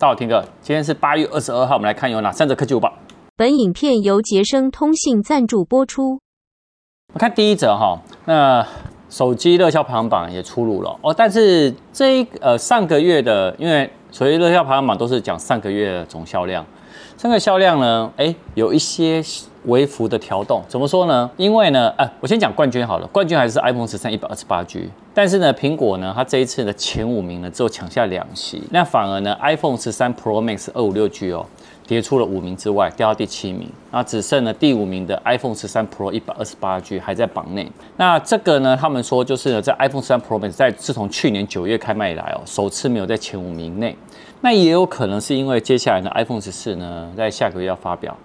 大家好，听哥，今天是八月二十二号，我们来看有哪三则科技午报。本影片由杰生通信赞助播出。我看第一则哈，那手机热销排行榜也出炉了哦，但是这一呃上个月的，因为所谓热销排行榜都是讲上个月的总销量，上个销量呢，哎，有一些微幅的调动，怎么说呢？因为呢，哎，我先讲冠军好了，冠军还是 iPhone 十三一百二十八 G。但是呢，苹果呢，它这一次的前五名呢，只有抢下两席，那反而呢，iPhone 十三 Pro Max 二五六 G 哦，跌出了五名之外，掉到第七名，那只剩了第五名的 iPhone 十三 Pro 一百二十八 G 还在榜内。那这个呢，他们说就是呢，在 iPhone 十三 Pro Max 在自从去年九月开卖以来哦，首次没有在前五名内。那也有可能是因为接下来呢，iPhone 十四呢，在下个月要发表，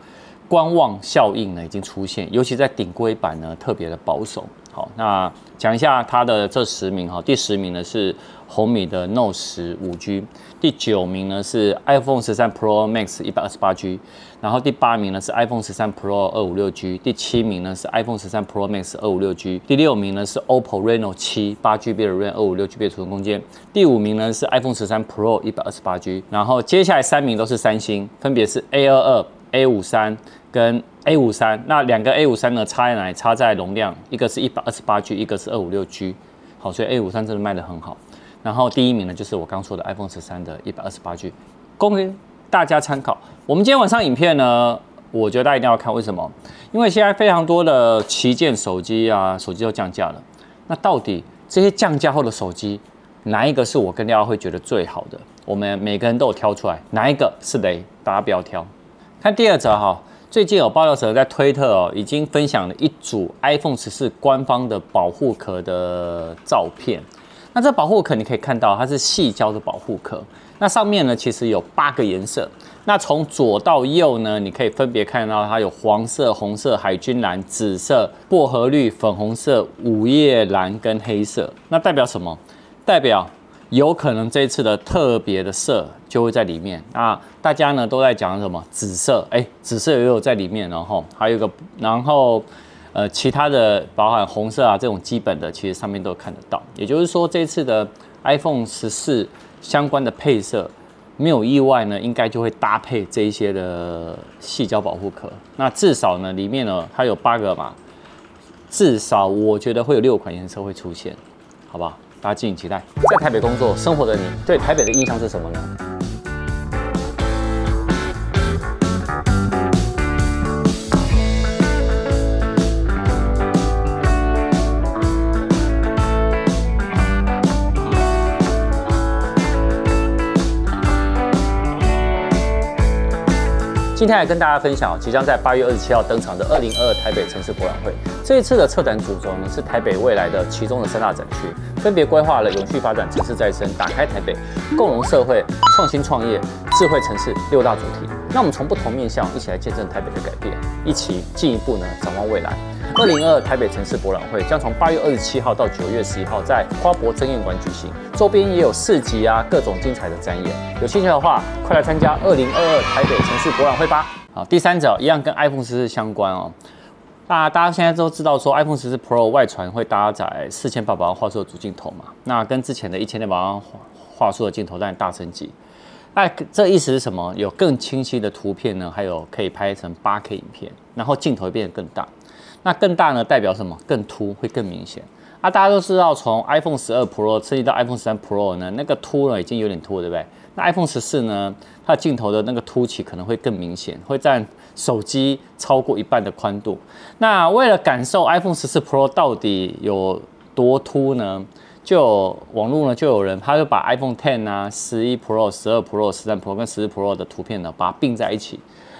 观望效应呢已经出现，尤其在顶规版呢，特别的保守。好，那讲一下它的这十名哈，第十名呢是红米的 Note 十五 G，第九名呢是 iPhone 十三 Pro Max 一百二十八 G，然后第八名呢是 iPhone 十三 Pro 二五六 G，第七名呢是 iPhone 十三 Pro Max 二五六 G，第六名呢是 OPPO Reno 七八 GB 的 RAM 二五六 GB 储存空间，第五名呢是 iPhone 十三 Pro 一百二十八 G，然后接下来三名都是三星，分别是 A 二二、A 五三跟 A 五三，那两个 A 五三呢，差在哪里？差在容量，一个是一百二十八 G，一个是二五六 G。好，所以 A 五三真的卖得很好。然后第一名呢，就是我刚说的 iPhone 十三的一百二十八 G，供大家参考。我们今天晚上影片呢，我觉得大家一定要看，为什么？因为现在非常多的旗舰手机啊，手机都降价了。那到底这些降价后的手机，哪一个是我跟大家会觉得最好的？我们每个人都有挑出来，哪一个是雷？大家不要挑。看第二则哈。最近有爆料者在推特哦，已经分享了一组 iPhone 十四官方的保护壳的照片。那这保护壳你可以看到，它是细胶的保护壳。那上面呢，其实有八个颜色。那从左到右呢，你可以分别看到它有黄色、红色、海军蓝、紫色、薄荷绿、粉红色、午夜蓝跟黑色。那代表什么？代表有可能这次的特别的色就会在里面啊！大家呢都在讲什么紫色？哎，紫色也有在里面，然后还有一个，然后呃其他的包含红色啊这种基本的，其实上面都看得到。也就是说，这次的 iPhone 十四相关的配色没有意外呢，应该就会搭配这一些的细胶保护壳。那至少呢里面呢它有八个嘛，至少我觉得会有六款颜色会出现，好不好？大家敬请期待。在台北工作生活的你，对台北的印象是什么呢？今天来跟大家分享，即将在八月二十七号登场的二零二二台北城市博览会。这一次的策展主轴呢，是台北未来的其中的三大展区，分别规划了永续发展、城市再生、打开台北、共融社会、创新创业、智慧城市六大主题。那我们从不同面向一起来见证台北的改变，一起进一步呢展望未来。二零二二台北城市博览会将从八月二十七号到九月十一号在花博争艳馆举行，周边也有市集啊，各种精彩的展演。有兴趣的话，快来参加二零二二台北城市博览会吧！好，第三者一样跟 iPhone 十四相关哦。那大家现在都知道说，iPhone 十四 Pro 外传会搭载四千八百万画素的主镜头嘛，那跟之前的一千六百万画素的镜头在大升级。那这意思是什么？有更清晰的图片呢，还有可以拍成八 K 影片，然后镜头会变得更大。那更大呢，代表什么？更凸，会更明显。啊，大家都知道，从 iPhone 十二 Pro 升级到 iPhone 十三 Pro 呢，那个凸呢已经有点凸，对不对？那 iPhone 十四呢，它的镜头的那个凸起可能会更明显，会占手机超过一半的宽度。那为了感受 iPhone 十四 Pro 到底有多凸呢，就有网络呢就有人，他就把 iPhone Ten 啊、十一 Pro、十二 Pro、十三 Pro 跟十四 Pro 的图片呢，把它并在一起。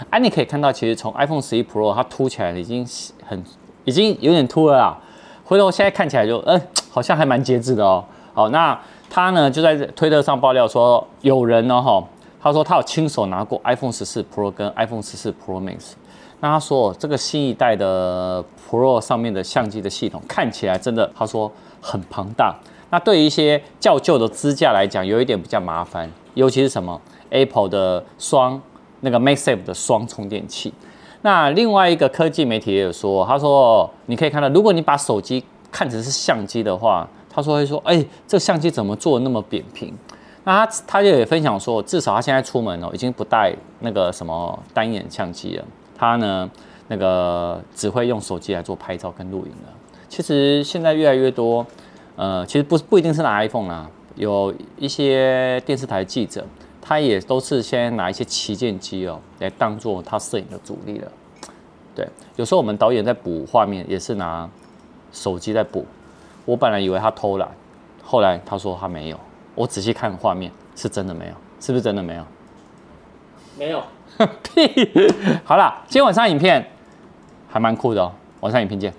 哎、你可以看到，其实从 iPhone 十一 Pro 它凸起来已经很，已经有点凸了啦。回头现在看起来就，嗯、好像还蛮节制的哦。好，那他呢就在推特上爆料说，有人呢哈，他说他有亲手拿过 iPhone 十四 Pro 跟 iPhone 十四 Pro Max。那他说这个新一代的 Pro 上面的相机的系统看起来真的，他说很庞大。那对于一些较旧的支架来讲，有一点比较麻烦，尤其是什么 Apple 的双。那个 MagSafe 的双充电器，那另外一个科技媒体也有说，他说你可以看到，如果你把手机看成是相机的话，他说会说，哎，这相机怎么做那么扁平？那他他就也分享说，至少他现在出门哦，已经不带那个什么单眼相机了。他呢，那个只会用手机来做拍照跟录影了。其实现在越来越多，呃，其实不不一定是拿 iPhone 啊，有一些电视台记者，他也都是先拿一些旗舰机哦，来当做他摄影的主力了。对，有时候我们导演在补画面，也是拿手机在补。我本来以为他偷懒，后来他说他没有。我仔细看画面，是真的没有，是不是真的没有？没有。屁！好啦，今天晚上影片还蛮酷的哦，晚上影片见。